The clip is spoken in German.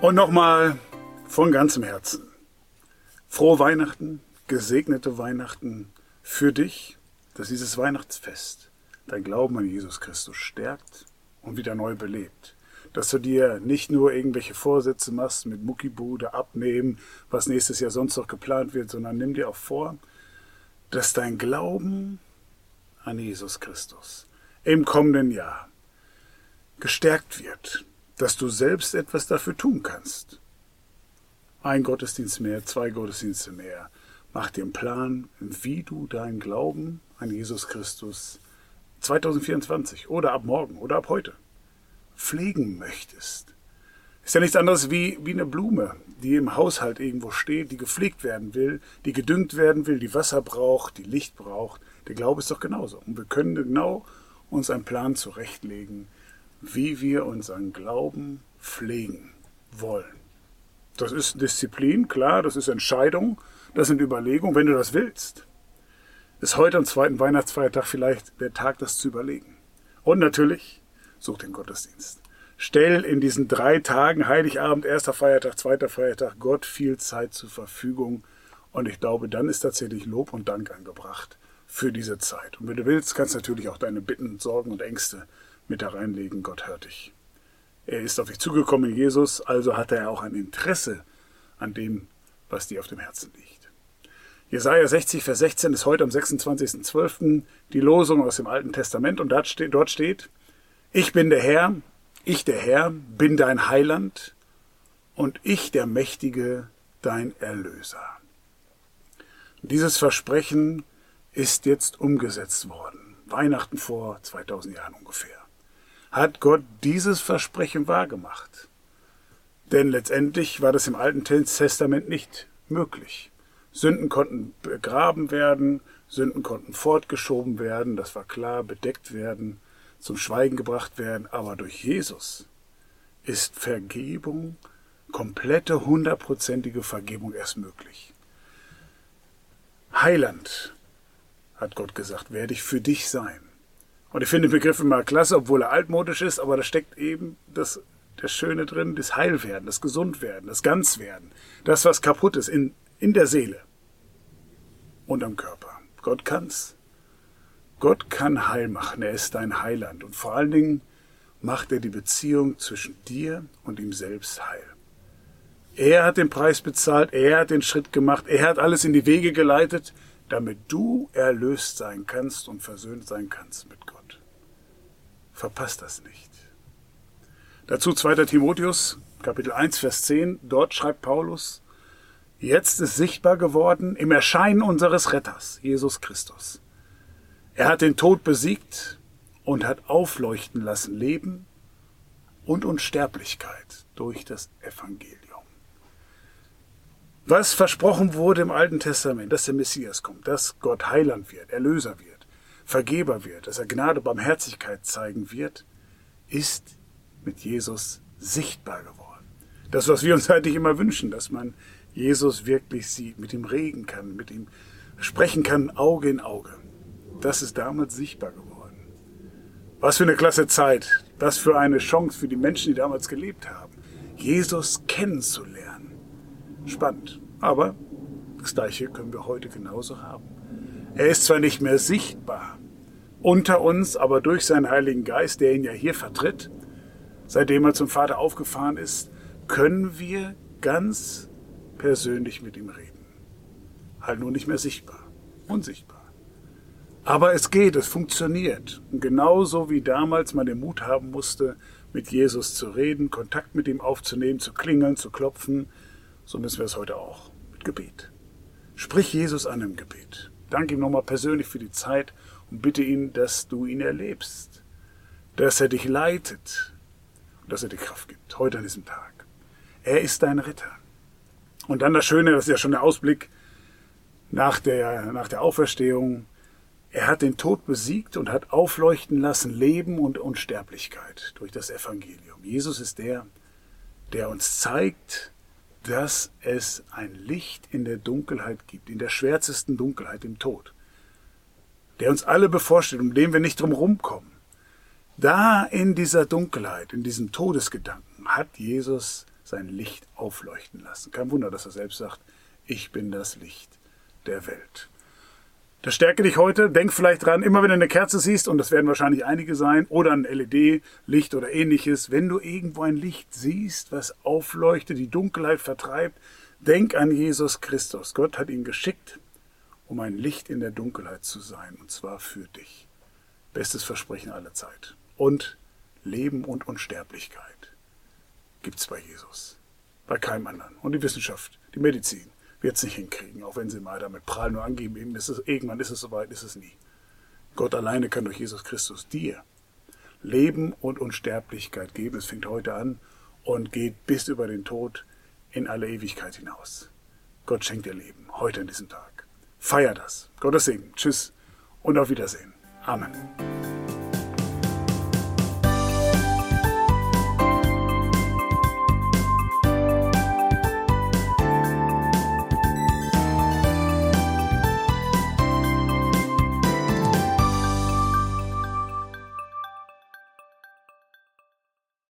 Und nochmal von ganzem Herzen. Frohe Weihnachten, gesegnete Weihnachten für dich, dass dieses Weihnachtsfest dein Glauben an Jesus Christus stärkt und wieder neu belebt. Dass du dir nicht nur irgendwelche Vorsätze machst mit Muckibude, abnehmen, was nächstes Jahr sonst noch geplant wird, sondern nimm dir auch vor, dass dein Glauben an Jesus Christus im kommenden Jahr gestärkt wird, dass du selbst etwas dafür tun kannst. Ein Gottesdienst mehr, zwei Gottesdienste mehr. Mach dir einen Plan, wie du deinen Glauben an Jesus Christus 2024 oder ab morgen oder ab heute pflegen möchtest. Ist ja nichts anderes wie, wie eine Blume, die im Haushalt irgendwo steht, die gepflegt werden will, die gedüngt werden will, die Wasser braucht, die Licht braucht. Der Glaube ist doch genauso. Und wir können genau uns einen Plan zurechtlegen, wie wir unseren Glauben pflegen wollen. Das ist Disziplin, klar, das ist Entscheidung, das sind Überlegungen, wenn du das willst. Ist heute am zweiten Weihnachtsfeiertag vielleicht der Tag, das zu überlegen. Und natürlich, such den Gottesdienst. Stell in diesen drei Tagen, Heiligabend, erster Feiertag, zweiter Feiertag, Gott viel Zeit zur Verfügung. Und ich glaube, dann ist tatsächlich Lob und Dank angebracht für diese Zeit. Und wenn du willst, kannst du natürlich auch deine Bitten, Sorgen und Ängste mit da reinlegen. Gott hört dich. Er ist auf dich zugekommen, Jesus, also hat er auch ein Interesse an dem, was dir auf dem Herzen liegt. Jesaja 60, Vers 16 ist heute am 26.12. die Losung aus dem Alten Testament und dort steht, ich bin der Herr, ich der Herr bin dein Heiland und ich der Mächtige dein Erlöser. Dieses Versprechen ist jetzt umgesetzt worden. Weihnachten vor 2000 Jahren ungefähr hat Gott dieses Versprechen wahrgemacht. Denn letztendlich war das im Alten Testament nicht möglich. Sünden konnten begraben werden, Sünden konnten fortgeschoben werden, das war klar, bedeckt werden, zum Schweigen gebracht werden, aber durch Jesus ist Vergebung, komplette, hundertprozentige Vergebung erst möglich. Heiland, hat Gott gesagt, werde ich für dich sein. Und ich finde den Begriff immer klasse, obwohl er altmodisch ist, aber da steckt eben das, das Schöne drin, das Heilwerden, das Gesundwerden, das Ganzwerden, das, was kaputt ist in, in der Seele und am Körper. Gott kann's. Gott kann Heil machen, er ist dein Heiland und vor allen Dingen macht er die Beziehung zwischen dir und ihm selbst heil. Er hat den Preis bezahlt, er hat den Schritt gemacht, er hat alles in die Wege geleitet, damit du erlöst sein kannst und versöhnt sein kannst mit Gott. Verpasst das nicht. Dazu 2. Timotheus, Kapitel 1, Vers 10. Dort schreibt Paulus, Jetzt ist sichtbar geworden im Erscheinen unseres Retters, Jesus Christus. Er hat den Tod besiegt und hat aufleuchten lassen Leben und Unsterblichkeit durch das Evangelium. Was versprochen wurde im Alten Testament, dass der Messias kommt, dass Gott Heiland wird, Erlöser wird, Vergeber wird, dass er Gnade, Barmherzigkeit zeigen wird, ist mit Jesus sichtbar geworden. Das, was wir uns eigentlich immer wünschen, dass man Jesus wirklich sieht, mit ihm reden kann, mit ihm sprechen kann, Auge in Auge. Das ist damals sichtbar geworden. Was für eine klasse Zeit, was für eine Chance für die Menschen, die damals gelebt haben, Jesus kennenzulernen. Spannend. Aber das Gleiche können wir heute genauso haben. Er ist zwar nicht mehr sichtbar, unter uns, aber durch seinen Heiligen Geist, der ihn ja hier vertritt, seitdem er zum Vater aufgefahren ist, können wir ganz persönlich mit ihm reden. Halt nur nicht mehr sichtbar, unsichtbar. Aber es geht, es funktioniert. Und genauso wie damals man den Mut haben musste, mit Jesus zu reden, Kontakt mit ihm aufzunehmen, zu klingeln, zu klopfen, so müssen wir es heute auch mit Gebet. Sprich Jesus an im Gebet. Danke ihm nochmal persönlich für die Zeit und bitte ihn, dass du ihn erlebst, dass er dich leitet und dass er dir Kraft gibt, heute an diesem Tag. Er ist dein Ritter. Und dann das Schöne, das ist ja schon der Ausblick nach der, nach der Auferstehung. Er hat den Tod besiegt und hat aufleuchten lassen Leben und Unsterblichkeit durch das Evangelium. Jesus ist der, der uns zeigt, dass es ein Licht in der Dunkelheit gibt, in der schwärzesten Dunkelheit, im Tod der uns alle bevorsteht, um den wir nicht drum rumkommen. Da in dieser Dunkelheit, in diesem Todesgedanken hat Jesus sein Licht aufleuchten lassen. Kein Wunder, dass er selbst sagt, ich bin das Licht der Welt. Das stärke dich heute. Denk vielleicht dran, immer wenn du eine Kerze siehst, und das werden wahrscheinlich einige sein, oder ein LED-Licht oder ähnliches, wenn du irgendwo ein Licht siehst, was aufleuchtet, die Dunkelheit vertreibt, denk an Jesus Christus. Gott hat ihn geschickt, um ein Licht in der Dunkelheit zu sein, und zwar für dich. Bestes Versprechen aller Zeit. Und Leben und Unsterblichkeit gibt's bei Jesus. Bei keinem anderen. Und die Wissenschaft, die Medizin, wird es nicht hinkriegen, auch wenn sie mal damit prahlen und angeben, eben ist es, irgendwann ist es soweit, ist es nie. Gott alleine kann durch Jesus Christus dir Leben und Unsterblichkeit geben. Es fängt heute an und geht bis über den Tod in alle Ewigkeit hinaus. Gott schenkt dir Leben, heute in diesem Tag. Feier das. Gottes Segen. Tschüss und auf Wiedersehen. Amen.